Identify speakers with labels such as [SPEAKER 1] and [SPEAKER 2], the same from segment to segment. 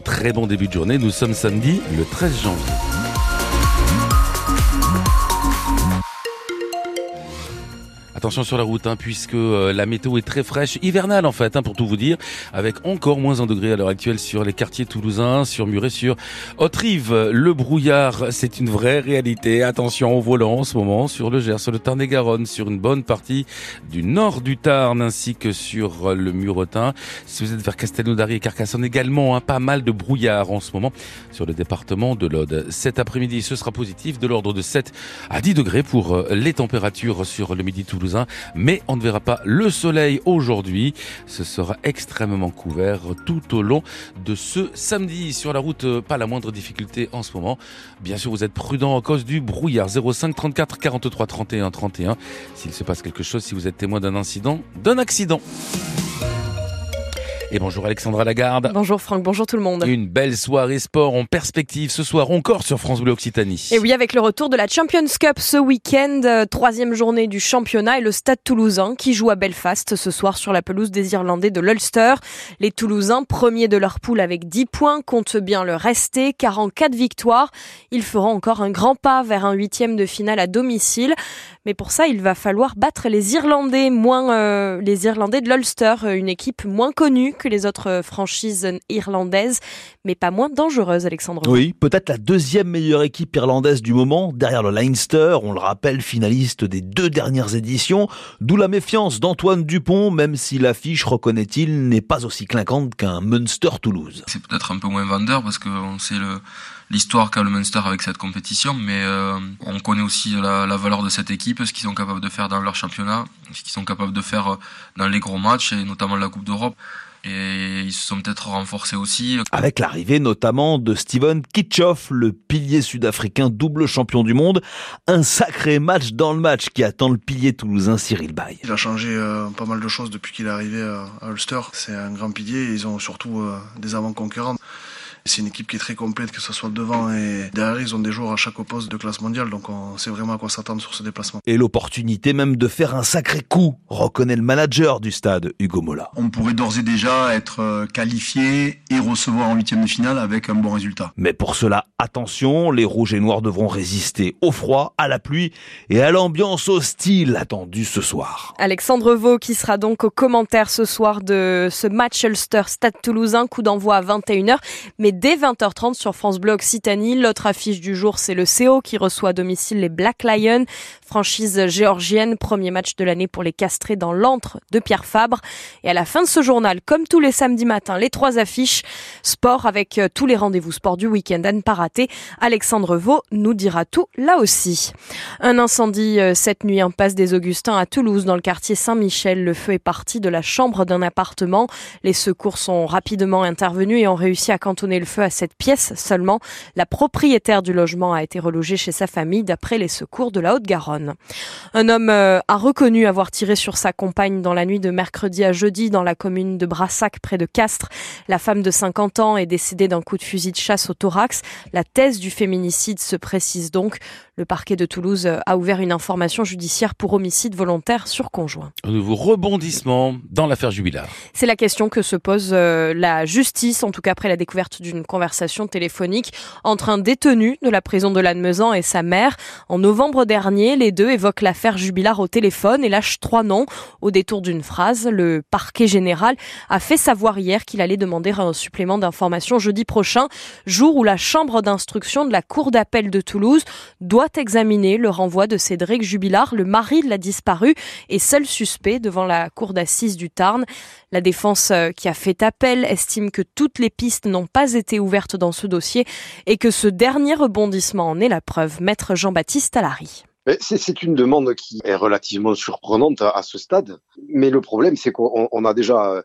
[SPEAKER 1] très bon début de journée. Nous sommes samedi le 13 janvier. Attention sur la route, hein, puisque euh, la météo est très fraîche, hivernale en fait, hein, pour tout vous dire, avec encore moins un degré à l'heure actuelle sur les quartiers toulousains, sur Muret, sur Haute-Rive. Le brouillard, c'est une vraie réalité. Attention au volant en ce moment, sur le Gers, sur le Tarn-et-Garonne, sur une bonne partie du nord du Tarn, ainsi que sur le Muretin. Si vous êtes vers Castelnaudary et Carcassonne également, hein, pas mal de brouillard en ce moment sur le département de l'Aude. Cet après-midi, ce sera positif, de l'ordre de 7 à 10 degrés pour euh, les températures sur le midi toulousain mais on ne verra pas le soleil aujourd'hui. Ce sera extrêmement couvert tout au long de ce samedi. Sur la route, euh, pas la moindre difficulté en ce moment. Bien sûr, vous êtes prudent à cause du brouillard. 05 34 43 31 31. S'il se passe quelque chose, si vous êtes témoin d'un incident, d'un accident. Et bonjour Alexandra Lagarde.
[SPEAKER 2] Bonjour Franck, bonjour tout le monde.
[SPEAKER 1] Une belle soirée sport en perspective ce soir encore sur France Bleu Occitanie.
[SPEAKER 2] Et oui, avec le retour de la Champions Cup ce week-end, euh, troisième journée du championnat et le Stade toulousain qui joue à Belfast ce soir sur la pelouse des Irlandais de l'Ulster. Les Toulousains, premiers de leur poule avec 10 points, comptent bien le rester car en cas de victoire, ils feront encore un grand pas vers un huitième de finale à domicile. Mais pour ça, il va falloir battre les Irlandais, moins euh, les Irlandais de l'Ulster, une équipe moins connue que les autres franchises irlandaises, mais pas moins dangereuse, Alexandre.
[SPEAKER 3] Oui, peut-être la deuxième meilleure équipe irlandaise du moment, derrière le Leinster, on le rappelle, finaliste des deux dernières éditions, d'où la méfiance d'Antoine Dupont, même si l'affiche, reconnaît-il, n'est pas aussi clinquante qu'un Munster-Toulouse.
[SPEAKER 4] C'est peut-être un peu moins vendeur parce qu'on sait le l'histoire qu'a le Munster avec cette compétition, mais euh, on connaît aussi la, la, valeur de cette équipe, ce qu'ils sont capables de faire dans leur championnat, ce qu'ils sont capables de faire euh, dans les gros matchs et notamment la Coupe d'Europe et ils se sont peut-être renforcés aussi.
[SPEAKER 3] Avec l'arrivée notamment de Steven Kitchoff, le pilier sud-africain double champion du monde, un sacré match dans le match qui attend le pilier toulousain Cyril Bay.
[SPEAKER 5] Il a changé euh, pas mal de choses depuis qu'il est arrivé à Ulster. C'est un grand pilier, et ils ont surtout euh, des avant concurrents. C'est une équipe qui est très complète, que ce soit devant et derrière. Ils ont des joueurs à chaque poste de classe mondiale, donc on sait vraiment à quoi s'attendre sur ce déplacement.
[SPEAKER 3] Et l'opportunité même de faire un sacré coup, reconnaît le manager du stade, Hugo Mola.
[SPEAKER 6] On pourrait d'ores et déjà être euh, qualifié et recevoir en huitième de finale avec un bon résultat.
[SPEAKER 3] Mais pour cela, attention, les rouges et noirs devront résister au froid, à la pluie et à l'ambiance hostile attendue ce soir.
[SPEAKER 2] Alexandre Vaux qui sera donc au commentaire ce soir de ce match Ulster Stade Toulousain, coup d'envoi à 21h. Mais dès 20h30 sur France Bleu Occitanie. L'autre affiche du jour, c'est le CO qui reçoit à domicile les Black Lions, franchise géorgienne, premier match de l'année pour les castrés dans l'antre de Pierre Fabre. Et à la fin de ce journal, comme tous les samedis matins, les trois affiches sport avec euh, tous les rendez-vous sport du week-end à ne pas. Alexandre Vaux nous dira tout là aussi. Un incendie euh, cette nuit en passe des Augustins à Toulouse dans le quartier Saint-Michel. Le feu est parti de la chambre d'un appartement. Les secours sont rapidement intervenus et ont réussi à cantonner le feu à cette pièce seulement. La propriétaire du logement a été relogée chez sa famille d'après les secours de la Haute-Garonne. Un homme euh, a reconnu avoir tiré sur sa compagne dans la nuit de mercredi à jeudi dans la commune de Brassac près de Castres. La femme de 50 ans est décédée d'un coup de fusil de chasse au thorax. La thèse du féminicide se précise donc. Le parquet de Toulouse a ouvert une information judiciaire pour homicide volontaire sur conjoint.
[SPEAKER 1] Un nouveau rebondissement dans l'affaire Jubilard.
[SPEAKER 2] C'est la question que se pose euh, la justice, en tout cas après la découverte d'une conversation téléphonique entre un détenu de la prison de Lannemezan et sa mère. En novembre dernier, les deux évoquent l'affaire Jubilard au téléphone et lâchent trois noms au détour d'une phrase. Le parquet général a fait savoir hier qu'il allait demander un supplément d'information jeudi prochain, jour où la chambre d'instruction de la cour d'appel de Toulouse doit examiner le renvoi de Cédric Jubilard, le mari de la disparue et seul suspect devant la cour d'assises du Tarn. La défense euh, qui a fait appel estime que toutes les pistes n'ont pas été ouvertes dans ce dossier et que ce dernier rebondissement en est la preuve. Maître Jean-Baptiste Alary.
[SPEAKER 7] C'est une demande qui est relativement surprenante à ce stade, mais le problème c'est qu'on a déjà euh,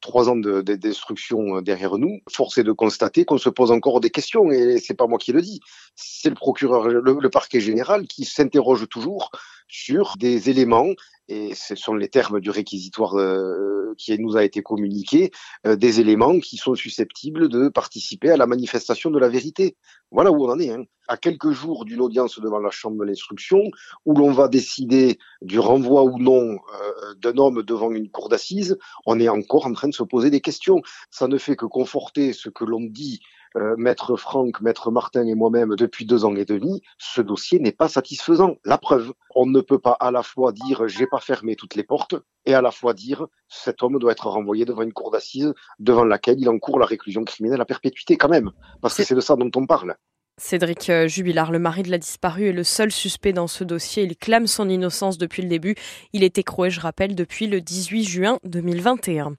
[SPEAKER 7] trois ans de, de, destruction euh, derrière nous, force est de constater qu'on se pose encore des questions et c'est pas moi qui le dis, c'est le procureur, le, parquet général qui s'interroge toujours sur des éléments et ce sont les termes du réquisitoire euh, qui nous a été communiqué, euh, des éléments qui sont susceptibles de participer à la manifestation de la vérité. Voilà où on en est. Hein. À quelques jours d'une audience devant la Chambre de l'instruction, où l'on va décider du renvoi ou non euh, d'un homme devant une cour d'assises, on est encore en train de se poser des questions. Ça ne fait que conforter ce que l'on dit euh, Maître Franck, Maître Martin et moi-même depuis deux ans et demi, ce dossier n'est pas satisfaisant. La preuve, on ne peut pas à la fois dire j'ai pas fermé toutes les portes et à la fois dire cet homme doit être renvoyé devant une cour d'assises devant laquelle il encourt la réclusion criminelle à perpétuité quand même, parce que c'est de ça dont on parle.
[SPEAKER 2] Cédric euh, Jubilard, le mari de la disparue, est le seul suspect dans ce dossier. Il clame son innocence depuis le début. Il est écroué, je rappelle, depuis le 18 juin 2021.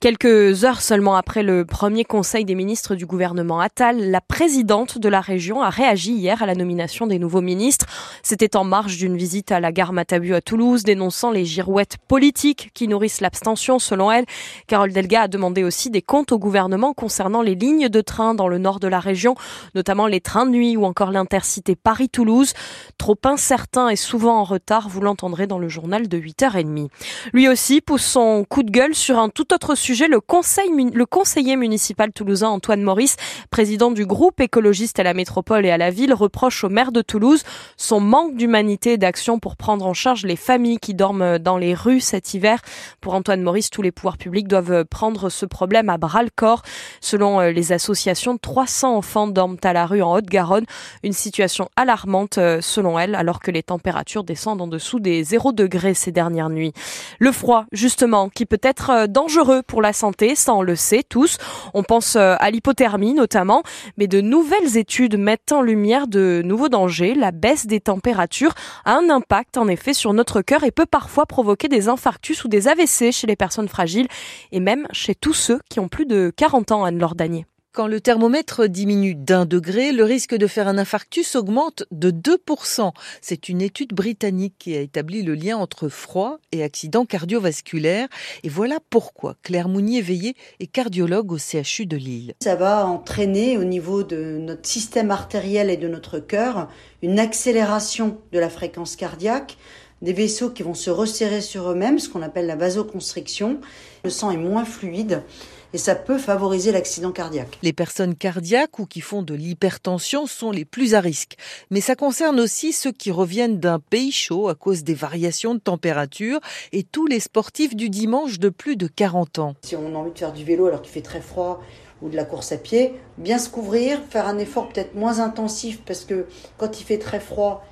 [SPEAKER 2] Quelques heures seulement après le premier conseil des ministres du gouvernement Attal, la présidente de la région a réagi hier à la nomination des nouveaux ministres. C'était en marge d'une visite à la gare Matabu à Toulouse, dénonçant les girouettes politiques qui nourrissent l'abstention, selon elle. Carole Delga a demandé aussi des comptes au gouvernement concernant les lignes de train dans le nord de la région, notamment les trains train de nuit ou encore l'intercité Paris-Toulouse. Trop incertain et souvent en retard, vous l'entendrez dans le journal de 8h30. Lui aussi pousse son coup de gueule sur un tout autre sujet. Le, conseil, le conseiller municipal toulousain Antoine Maurice, président du groupe écologiste à la métropole et à la ville, reproche au maire de Toulouse son manque d'humanité et d'action pour prendre en charge les familles qui dorment dans les rues cet hiver. Pour Antoine Maurice, tous les pouvoirs publics doivent prendre ce problème à bras le corps. Selon euh, les associations, 300 enfants dorment à la rue en haute garonne Une situation alarmante euh, selon elle, alors que les températures descendent en dessous des 0 degrés ces dernières nuits. Le froid, justement, qui peut être euh, dangereux pour la santé, ça on le sait tous. On pense euh, à l'hypothermie notamment, mais de nouvelles études mettent en lumière de nouveaux dangers. La baisse des températures a un impact en effet sur notre cœur et peut parfois provoquer des infarctus ou des AVC chez les personnes fragiles et même chez tous ceux qui ont plus de 40 ans, Anne Lordanier.
[SPEAKER 8] Quand le thermomètre diminue d'un degré, le risque de faire un infarctus augmente de 2%. C'est une étude britannique qui a établi le lien entre froid et accident cardiovasculaire. Et voilà pourquoi Claire Mounier-Veillé est cardiologue au CHU de Lille.
[SPEAKER 9] Ça va entraîner au niveau de notre système artériel et de notre cœur une accélération de la fréquence cardiaque des vaisseaux qui vont se resserrer sur eux-mêmes, ce qu'on appelle la vasoconstriction. Le sang est moins fluide et ça peut favoriser l'accident cardiaque.
[SPEAKER 8] Les personnes cardiaques ou qui font de l'hypertension sont les plus à risque. Mais ça concerne aussi ceux qui reviennent d'un pays chaud à cause des variations de température et tous les sportifs du dimanche de plus de 40 ans.
[SPEAKER 9] Si on a envie de faire du vélo alors qu'il fait très froid ou de la course à pied, bien se couvrir, faire un effort peut-être moins intensif parce que quand il fait très froid,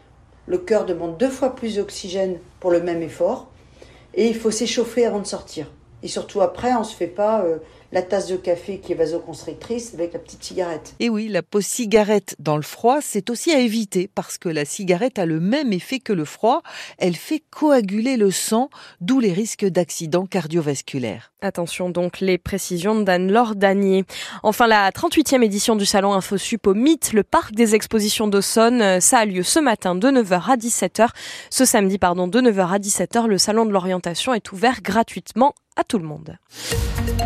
[SPEAKER 9] le cœur demande deux fois plus d'oxygène pour le même effort et il faut s'échauffer avant de sortir. Et surtout après, on ne se fait pas euh, la tasse de café qui est vasoconstrictrice avec la petite cigarette.
[SPEAKER 8] Et oui, la pause cigarette dans le froid, c'est aussi à éviter parce que la cigarette a le même effet que le froid. Elle fait coaguler le sang, d'où les risques d'accidents cardiovasculaires.
[SPEAKER 2] Attention donc, les précisions d'Anne-Laure Danier. Enfin, la 38e édition du salon InfoSup au Mythe, le parc des expositions d'Aussonne, ça a lieu ce matin de 9h à 17h. Ce samedi, pardon, de 9h à 17h, le salon de l'orientation est ouvert gratuitement à tout le monde.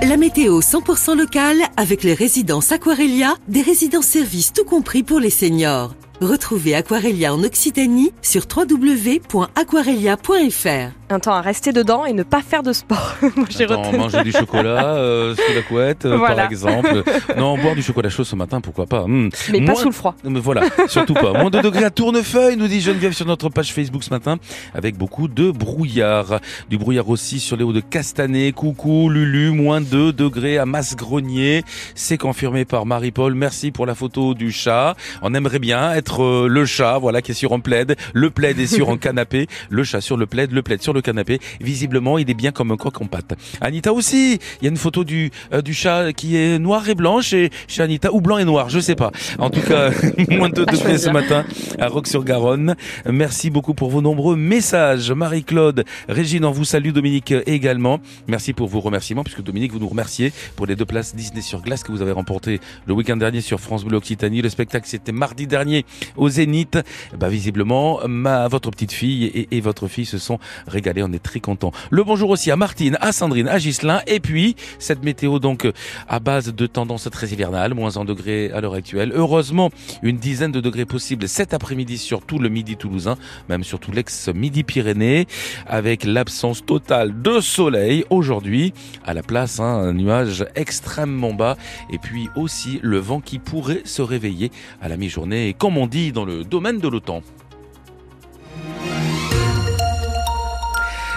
[SPEAKER 10] La météo 100% locale avec les résidences Aquarelia, des résidences services tout compris pour les seniors. Retrouvez Aquarelia en Occitanie sur www.aquarelia.fr.
[SPEAKER 2] Un temps à rester dedans et ne pas faire de sport.
[SPEAKER 1] Attends, manger du chocolat euh, sous la couette, euh, par exemple. Non, boire du chocolat chaud ce matin, pourquoi pas.
[SPEAKER 2] Hmm. Mais pas sous le froid.
[SPEAKER 1] Mais voilà, surtout pas. Moins de degrés à Tournefeuille, nous dit Geneviève sur notre page Facebook ce matin, avec beaucoup de brouillard. Du brouillard aussi sur les hauts de Castanet. Coucou, Lulu, moins 2 degrés à Masgrenier. C'est confirmé par Marie-Paul. Merci pour la photo du chat. On aimerait bien être euh, le chat, voilà, qui est sur un plaid. Le plaid est sur un canapé. Le chat sur le plaid, le plaid sur le canapé. Visiblement, il est bien comme un croque en pâte. Anita aussi. Il y a une photo du euh, du chat qui est noir et blanc chez, chez Anita ou blanc et noir, je sais pas. En tout cas, moins de degrés ce matin à Roque-sur-Garonne. Merci beaucoup pour vos nombreux messages. Marie-Claude, Régine, on vous salue. Dominique également. Merci pour vos remerciements, puisque Dominique, vous nous remerciez pour les deux places Disney sur glace que vous avez remportées le week-end dernier sur France Bleu Occitanie. Le spectacle, c'était mardi dernier au Zénith. Bah, visiblement, ma, votre petite fille et, et votre fille se sont régalées régalé, on est très content. Le bonjour aussi à Martine, à Sandrine, à Gislin, et puis cette météo donc à base de tendance très hivernale, moins 1 degré à l'heure actuelle. Heureusement, une dizaine de degrés possibles cet après-midi sur tout le midi toulousain, même sur tout l'ex-midi Pyrénées, avec l'absence totale de soleil aujourd'hui. À la place, hein, un nuage extrêmement bas, et puis aussi le vent qui pourrait se réveiller à la mi-journée, comme on dit dans le domaine de l'OTAN.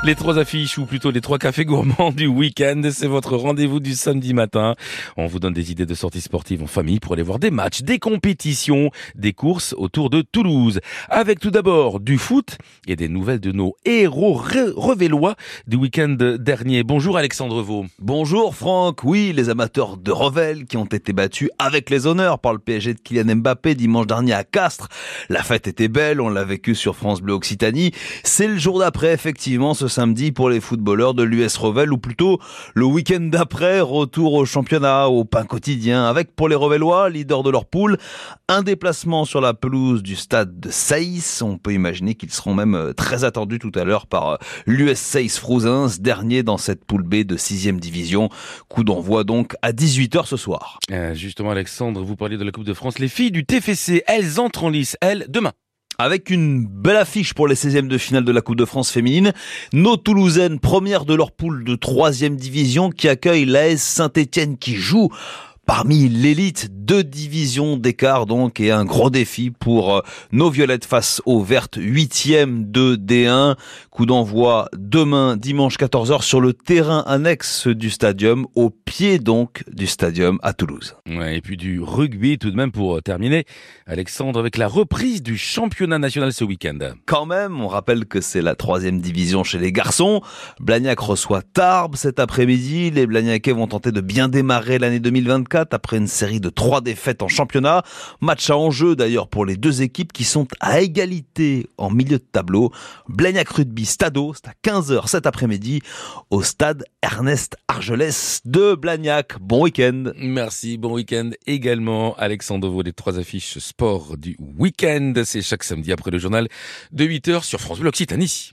[SPEAKER 1] Les trois affiches, ou plutôt les trois cafés gourmands du week-end, c'est votre rendez-vous du samedi matin. On vous donne des idées de sorties sportives en famille pour aller voir des matchs, des compétitions, des courses autour de Toulouse. Avec tout d'abord du foot et des nouvelles de nos héros revellois du week-end dernier. Bonjour Alexandre Vaux.
[SPEAKER 3] Bonjour Franck. Oui, les amateurs de Revel qui ont été battus avec les honneurs par le PSG de Kylian Mbappé dimanche dernier à Castres. La fête était belle, on l'a vécu sur France Bleu Occitanie. C'est le jour d'après, effectivement, samedi pour les footballeurs de l'US Revel ou plutôt le week-end d'après, retour au championnat, au pain quotidien avec pour les Revellois, leaders de leur poule, un déplacement sur la pelouse du stade de Saïs. On peut imaginer qu'ils seront même euh, très attendus tout à l'heure par euh, l'US Saïs Frouzins, dernier dans cette poule B de 6 division. Coup d'envoi donc à 18h ce soir.
[SPEAKER 1] Euh, justement Alexandre, vous parliez de la Coupe de France. Les filles du TFC, elles entrent en lice, elles, demain
[SPEAKER 3] avec une belle affiche pour les 16e de finale de la Coupe de France féminine. Nos Toulousaines, premières de leur poule de 3e division, qui accueillent l'AS Saint-Etienne qui joue parmi l'élite, deux divisions d'écart donc et un gros défi pour euh, nos violettes face aux vertes, huitième de D1. Coup d'envoi demain dimanche 14h sur le terrain annexe du stadium, au pied donc du stadium à Toulouse.
[SPEAKER 1] Ouais, et puis du rugby tout de même pour terminer, Alexandre, avec la reprise du championnat national ce week-end.
[SPEAKER 3] Quand même, on rappelle que c'est la troisième division chez les garçons. Blagnac reçoit Tarbes cet après-midi. Les Blagnacais vont tenter de bien démarrer l'année 2024 après une série de trois défaites en championnat. Match à enjeu d'ailleurs pour les deux équipes qui sont à égalité en milieu de tableau. Blagnac Rugby Stado, c'est à 15h cet après-midi au stade Ernest Argelès de Blagnac. Bon week-end.
[SPEAKER 1] Merci, bon week-end également. Alexandre Vaux, les trois affiches sport du week-end. C'est chaque samedi après le journal de 8h sur France Bleu Occitanie.